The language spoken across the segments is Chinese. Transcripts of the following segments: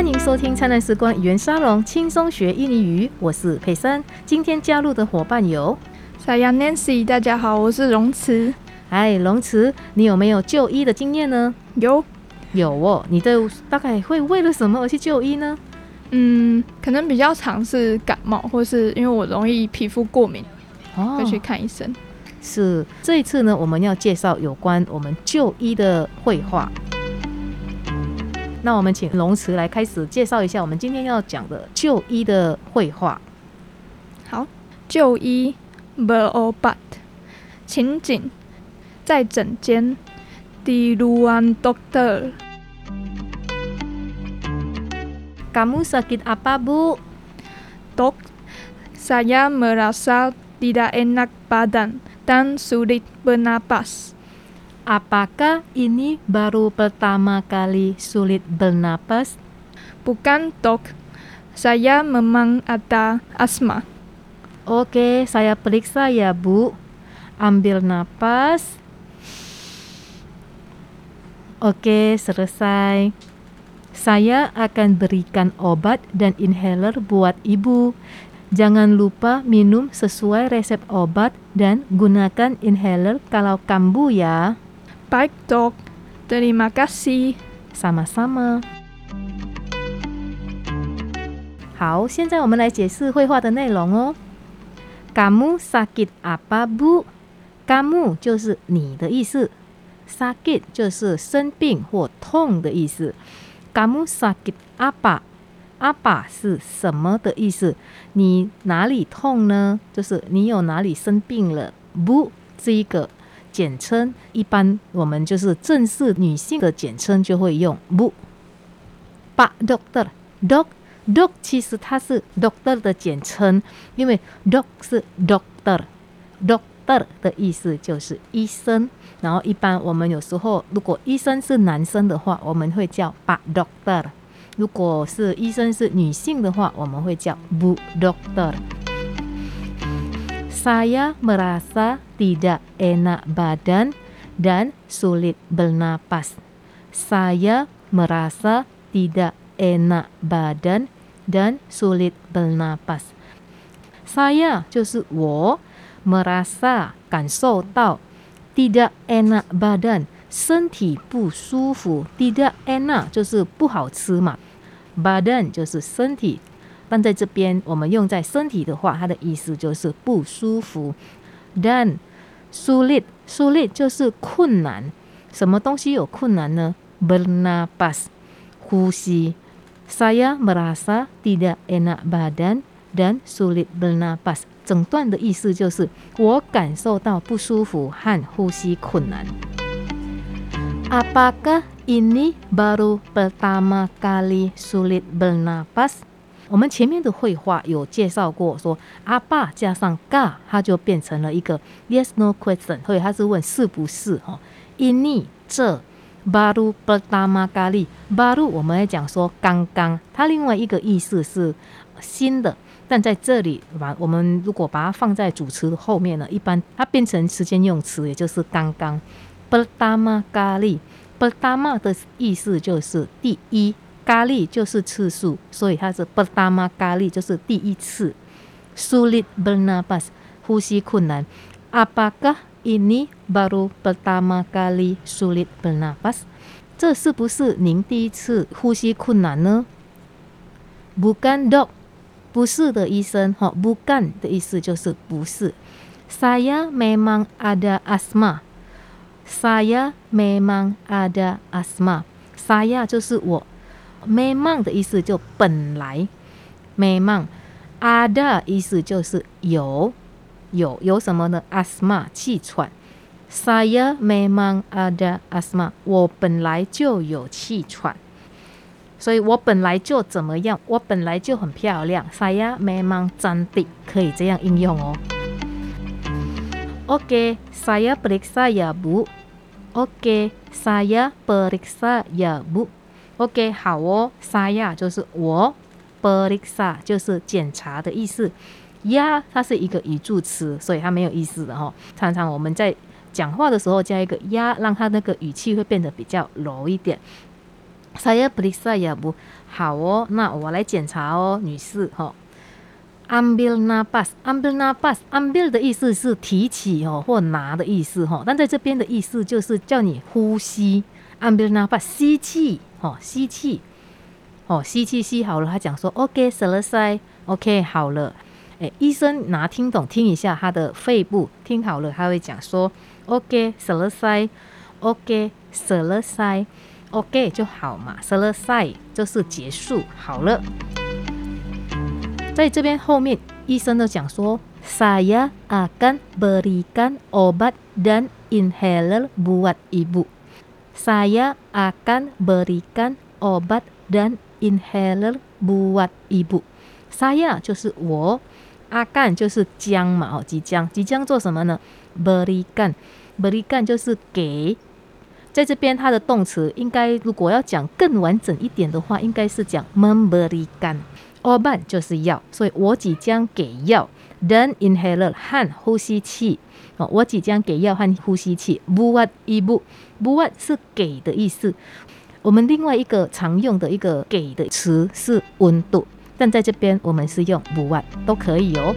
欢迎收听灿烂时光语言沙龙，轻松学印尼语。我是佩珊，今天加入的伙伴有 Saya Nancy，大家好，我是荣慈。哎，龙慈，你有没有就医的经验呢？有，有哦。你的大概会为了什么而去就医呢？嗯，可能比较常是感冒，或是因为我容易皮肤过敏，哦会去看医生。是这一次呢，我们要介绍有关我们就医的绘画。那我们请龙慈来开始介绍一下我们今天要讲的就医的绘画。好，就医 berobat 情景在诊间 di ruang dokter。Kamu sakit apa bu? Dok, saya merasa tidak enak badan dan sulit bernapas. Apakah ini baru pertama kali sulit bernapas? Bukan, dok. Saya memang ada asma. Oke, saya periksa ya, Bu. Ambil napas. Oke, selesai. Saya akan berikan obat dan inhaler buat ibu. Jangan lupa minum sesuai resep obat dan gunakan inhaler kalau kambuh ya. Baik dok, terima kasih. Sama-sama. 好，现在我们来解释绘画的内容哦。Kamu sakit apa bu? Kamu 就是你的意思，sakit 就是生病或痛的意思。Kamu sakit apa？apa 是什么的意思？你哪里痛呢？就是你有哪里生病了。bu 这一个简称，一般我们就是正式女性的简称就会用 bu。Pak dokter，dok dok 其实它是 doctor 的简称，因为 dok 是 doctor doctor。的意思就是医生，然后一般我们有时候如果医生是男生的话，我们会叫 pak dokter；如果是医生是女性的话，我们会叫 bu doctor。Saya merasa tidak enak badan dan sulit bernapas. Saya merasa tidak enak badan dan sulit bernapas. Saya 就是我。merasa 感受到，tidak enak badan 身体不舒服，tidak enak 就是不好吃嘛，badan 就是身体， 但在这边我们用在身体的话，它的意思就是不舒服。Dan sulit sulit 就是困难，什么东西有困难呢？bernapas 呼吸。Saya merasa tidak enak badan dan sulit bernapas。整段的意思就是我感受到不舒服和呼吸困难。Apakah ini baru pertama kali sulit bernapas？ 我们前面的绘画有介绍过，说阿爸加上嘎它就变成了一个 yes no question，所以它是问是不是哈。Ini 这 baru pertama kali，baru 我们来讲说刚刚，它另外一个意思是新的。但在这里，把我们如果把它放在主词后面呢，一般它变成时间用词，也就是刚刚。pertama kali，pertama 的意思就是第一 ，kali 就是次数，所以它是 pertama kali 就是第一次。sulit bernapas，呼吸困难。Apakah ini baru pertama kali sulit bernapas？这是不是您第一次呼吸困难呢？Bukan dok。不是的医生，哈，不干的意思就是不是。Saya memang ada asma。Saya memang ada asma。Saya 就是我。 Memang 的意思就本来。Memang ada 意思就是有，有有什么呢？Asma 气喘。Saya memang ada asma。我本来就有气喘。所以我本来就怎么样，我本来就很漂亮。Saya memang cantik，可以这样应用哦。Oke, saya periksa ya bu. Oke, saya periksa ya bu. OK，好哦。Saya 就是我，periksa 就是检查的意思。呀，它是一个语助词，所以它没有意思的哈。常常我们在讲话的时候加一个呀，让它那个语气会变得比较柔一点。saya p e r i s a ya bu，好哦，那我来检查哦，女士哈。ambil nafas，ambil nafas，ambil 的意思是提起哦或拿的意思哈，但在这边的意思就是叫你呼吸，ambil nafas，吸气哦，吸气哦，吸气吸好了，他讲说，OK，塞了塞，OK，好了，哎，医生拿听懂听一下他的肺部，听好了，他会讲说，OK，塞了塞，OK，塞了塞，OK 就好嘛塞了塞就是结束好了。在这边后面，医生都讲说，saya akan berikan obat dan inhaler buat ibu。Saya akan berikan obat dan inhaler buat ibu。saya 就是我，akan 就是将嘛，哦，即将，即将做什么呢？berikan，berikan 就是给。在这边，它的动词应该如果要讲更完整一点的话，应该是讲 memberikan。obat 就是药，所以我即将给药。Then inhaler 和呼吸器，哦，我即将给药和呼吸器。buat ibu，buat 是给的意思。我们另外一个常用的一个给的词是温度，但在这边我们是用 buat 都可以哦。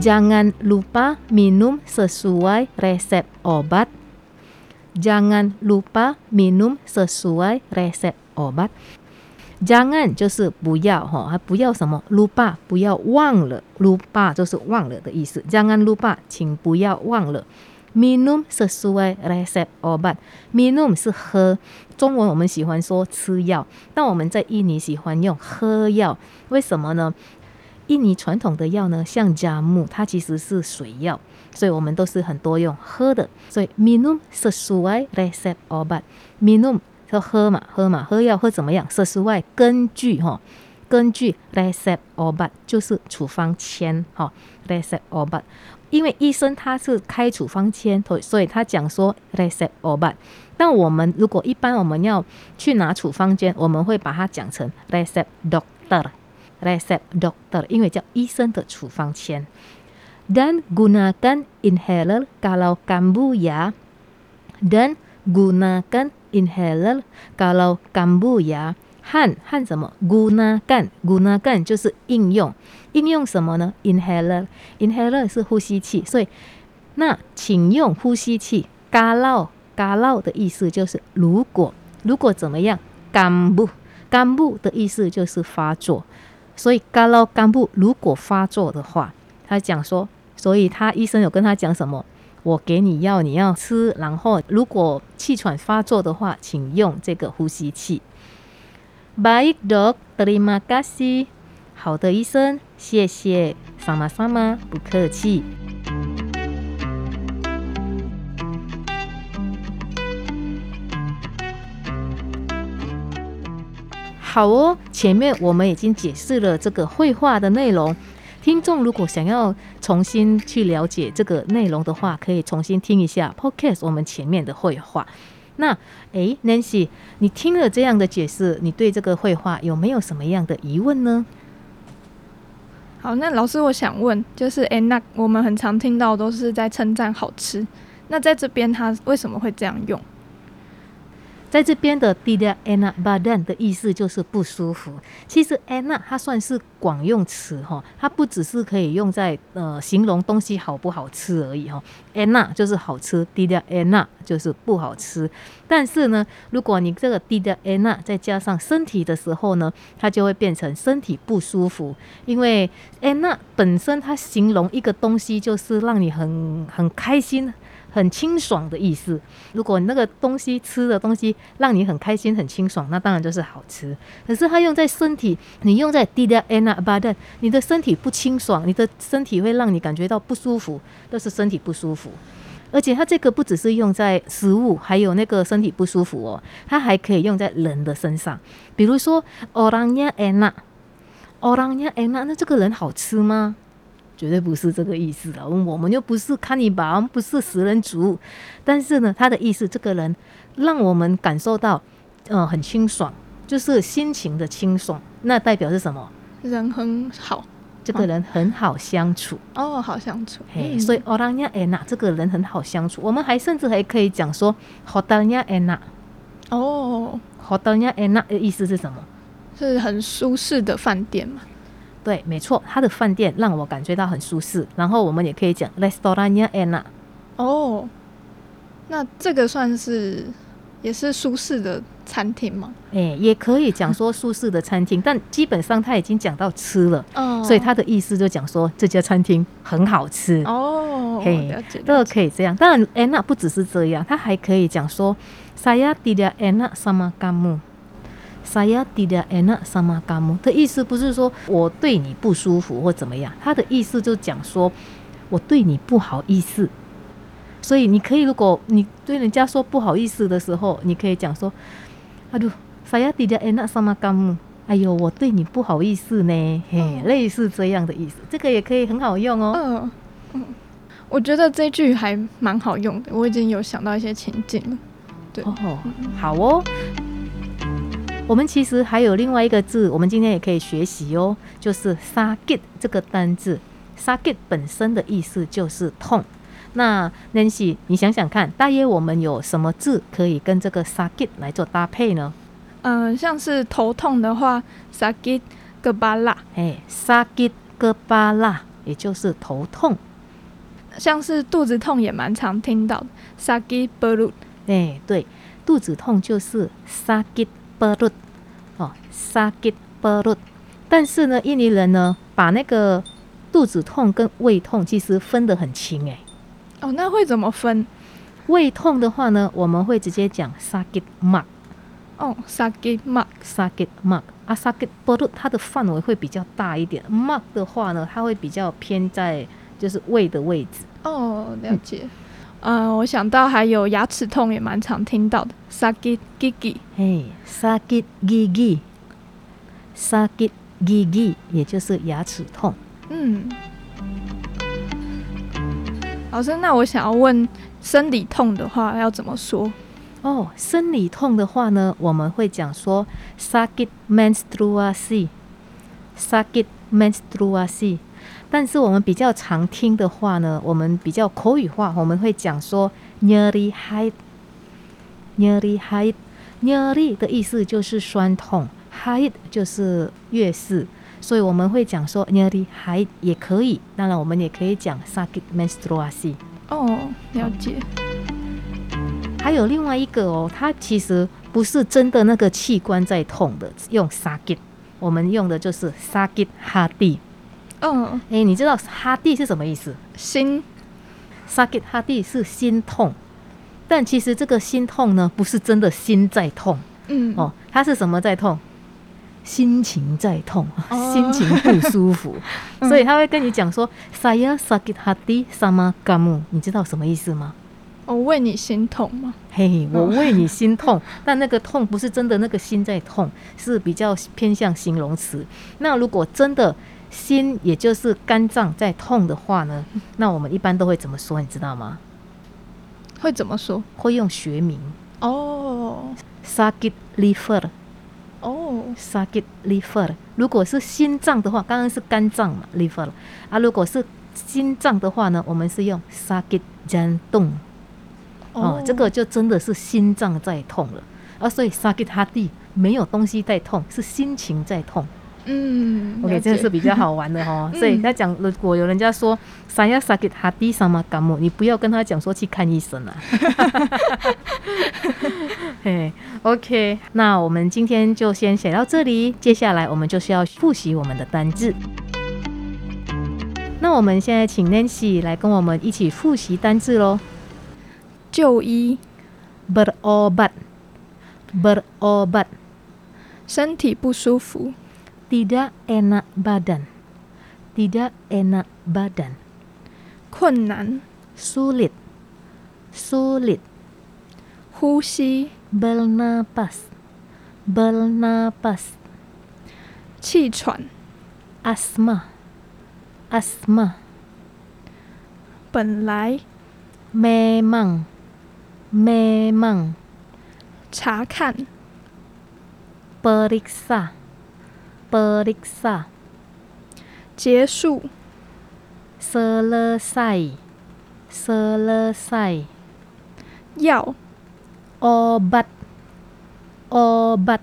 Jangan lupa minum sesuai resep obat. Jangan lupa minum sesuai resep obat. 江岸就是不要哈，还不要什么卢巴，不要忘了卢巴就是忘了的意思。江岸卢巴，请不要忘了。minum sesuai resep obat，minum 是喝，中文我们喜欢说吃药，但我们在印尼喜欢用喝药，为什么呢？印尼传统的药呢，像加木，它其实是水药，所以我们都是很多用喝的。所以 minum sesuai resep obat，minum。说喝嘛，喝嘛，喝药喝怎么样？设施外根据哈，根据 recept or but 就是处方签哈，recept or but，因为医生他是开处方签，所以他讲说 recept or but。但我们如果一般我们要去拿处方笺，我们会把它讲成 recept doctor，recept doctor，因为叫医生的处方签。Dan gunakan inhaler kalau kambuh ya. Dan gunakan inhaler kalau kambuh ya。汉汉什么？gunakan，gunakan 就是应用，应用什么呢？inhaler，inhaler 是呼吸器，所以那请用呼吸器。如果如果的意思就是如果，如果怎么样？kambuh，kambuh 的意思就是发作，所以 kalau kambuh 如果发作的话，他讲说，所以他医生有跟他讲什么？我给你药，你要吃。然后，如果气喘发作的话，请用这个呼吸器。Baik dok, terima kasih。好的，医生，谢谢。sama sama，不客气。好哦，前面我们已经解释了这个绘画的内容。听众如果想要重新去了解这个内容的话，可以重新听一下 Podcast 我们前面的绘画。那诶 n a n c y 你听了这样的解释，你对这个绘画有没有什么样的疑问呢？好，那老师我想问，就是诶，那我们很常听到都是在称赞好吃，那在这边他为什么会这样用？在这边的 “tidia ena badan” 的意思就是不舒服。其实 “ena” 它算是广用词哈，它不只是可以用在呃形容东西好不好吃而已哈。，“ena” 就是好吃，“tidia ena” 就是不好吃。但是呢，如果你这个 “tidia ena” 再加上身体的时候呢，它就会变成身体不舒服。因为 “ena” 本身它形容一个东西就是让你很很开心。很清爽的意思。如果那个东西吃的东西让你很开心、很清爽，那当然就是好吃。可是它用在身体，你用在 d i d a n a b a d 你的身体不清爽，你的身体会让你感觉到不舒服，都是身体不舒服。而且它这个不只是用在食物，还有那个身体不舒服哦，它还可以用在人的身上。比如说 orangnya ena，orangnya ena，那这个人好吃吗？绝对不是这个意思的，我们又不是看你吧，我们不是食人族。但是呢，他的意思，这个人让我们感受到，嗯，很清爽，就是心情的清爽。那代表是什么？人很好，这个人很好相处。哦，好相处。嘿，所以 Orangnya enak，这个人很好相处。我们还甚至还可以讲说，Hotelnya enak。哦，hotelnya enak 的意思是什么？是很舒适的饭店嘛？对，没错，它的饭店让我感觉到很舒适。然后我们也可以讲 restorannya enak。哦，那这个算是也是舒适的餐厅吗？哎，也可以讲说舒适的餐厅，但基本上他已经讲到吃了，哦所以他的意思就讲说这家餐厅很好吃。哦，嘿了解，这个可以这样，当然 enak 不只是这样，他还可以讲说 saya tidak enak sama kamu。Saya tidak enak sama kamu 的意思不是说我对你不舒服或怎么样，他的意思就讲说我对你不好意思。所以你可以，如果你对人家说不好意思的时候，你可以讲说，aduh saya tidak enak sama kamu。哎呦，我对你不好意思呢，嘿，哦类似这样的意思，这个也可以很好用哦。嗯嗯，我觉得这句还蛮好用的，我已经有想到一些情境了。对，哦，好哦。我们其实还有另外一个字，我们今天也可以学习哦，就是 “sakit” 这个单字。“sakit” 本身的意思就是痛。那 Nancy，你想想看，大约我们有什么字可以跟这个 “sakit” 来做搭配呢？嗯、像是头痛的话，sakit kepala；哎，“sakit kepala” 也就是头痛。像是肚子痛也蛮常听到的，sakit b e r u t。哎，对，肚子痛就是 sakit perut 哦，sakit perut。但是呢，印尼人呢，把那个肚子痛跟胃痛其实分得很清哎。哦，那会怎么分？胃痛的话呢，我们会直接讲 sakit mak 哦，sakit mak。sakit mak 啊，sakit perut 它的范围会比较大一点，mak 的话呢，它会比较偏在就是胃的位置。哦，了解。嗯、我想到还有牙齿痛也蛮常听到的，sakit gigi。嘿，sakit gigi，sakit gigi 也就是牙齿痛。嗯，老师，那我想要问，生理痛的话要怎么说？哦，生理痛的话呢，我们会讲说 sakit menstruasi，sakit menstruasi。但是我们比较常听的话呢，我们比较口语化，我们会讲说 nyeri haid，nyeri haid，nyeri 的意思就是酸痛，haid 就是月事，所以我们会讲说 nyeri haid 也可以。当然，我们也可以讲 sakit menstruasi。哦，了解。还有另外一个哦，它其实不是真的那个器官在痛的，用 sakit，我们用的就是 sakit hati。嗯，诶，你知道 hati 是什么意思心。？sakit hati 是心痛，但其实这个心痛呢，不是真的心在痛嗯，哦，它是什么在痛？心情在痛，哦心情不舒服，所以他会跟你讲说 saya sakit hati sama kamu，你知道什么意思吗？我为你心痛吗？嘿，我为你心痛，但那个痛不是真的那个心在痛，是比较偏向形容词。那如果真的心，也就是肝脏在痛的话呢，那我们一般都会怎么说？你知道吗？会怎么说？会用学名哦 sakit liver。哦，sakit liver。如果是心脏的话，刚刚是肝脏嘛，liver 啊。如果是心脏的话呢，我们是用 sakit jantung。哦，这个就真的是心脏在痛了啊，所以 sakit hati 没有东西在痛，是心情在痛。嗯 OK，这个是比较好玩的哦。所以嗯他讲，如果有人家说 saya sakit hati sama kamu，你不要跟他讲说去看医生啊。嘿，OK，那我们今天就先写到这里，接下来我们就是要复习我们的单字。那我们现在请 Nancy 来跟我们一起复习单字喽。就医，berobat，berobat，身体不舒服，tidak enak badan，tidak enak badan，困难，sulit，sulit，呼吸，bernapas，bernapas，气喘，asma，asma，本来，memang，memang，查看，periksa，periksa，结束，selesai，selesai，药，obat obat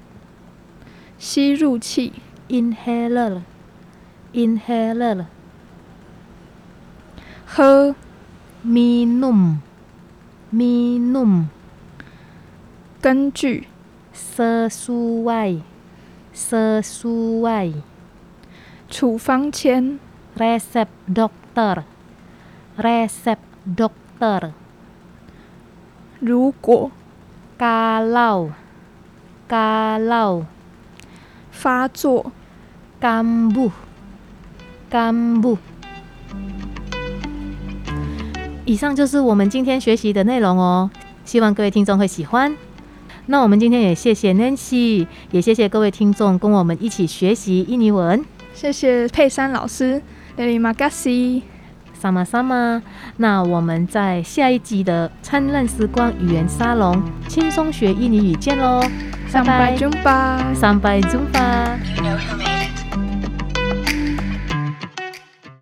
吸入器 inhaler inhaler 喝 minum minum 根据 sesuai sesuai 处方签 resep dokter resep dokter 如果 kalau kalau 发作 kambuh kambuh 以上就是我们今天学习的内容哦，希望各位听众会喜欢。那我们今天也谢谢 Nancy，也谢谢各位听众跟我们一起学习印尼文。谢谢佩珊老师 l i m a g a s i 萨玛萨玛，那我们在下一集的灿烂时光语言沙龙轻松学印尼语见喽，拜拜，中吧，三拜中吧。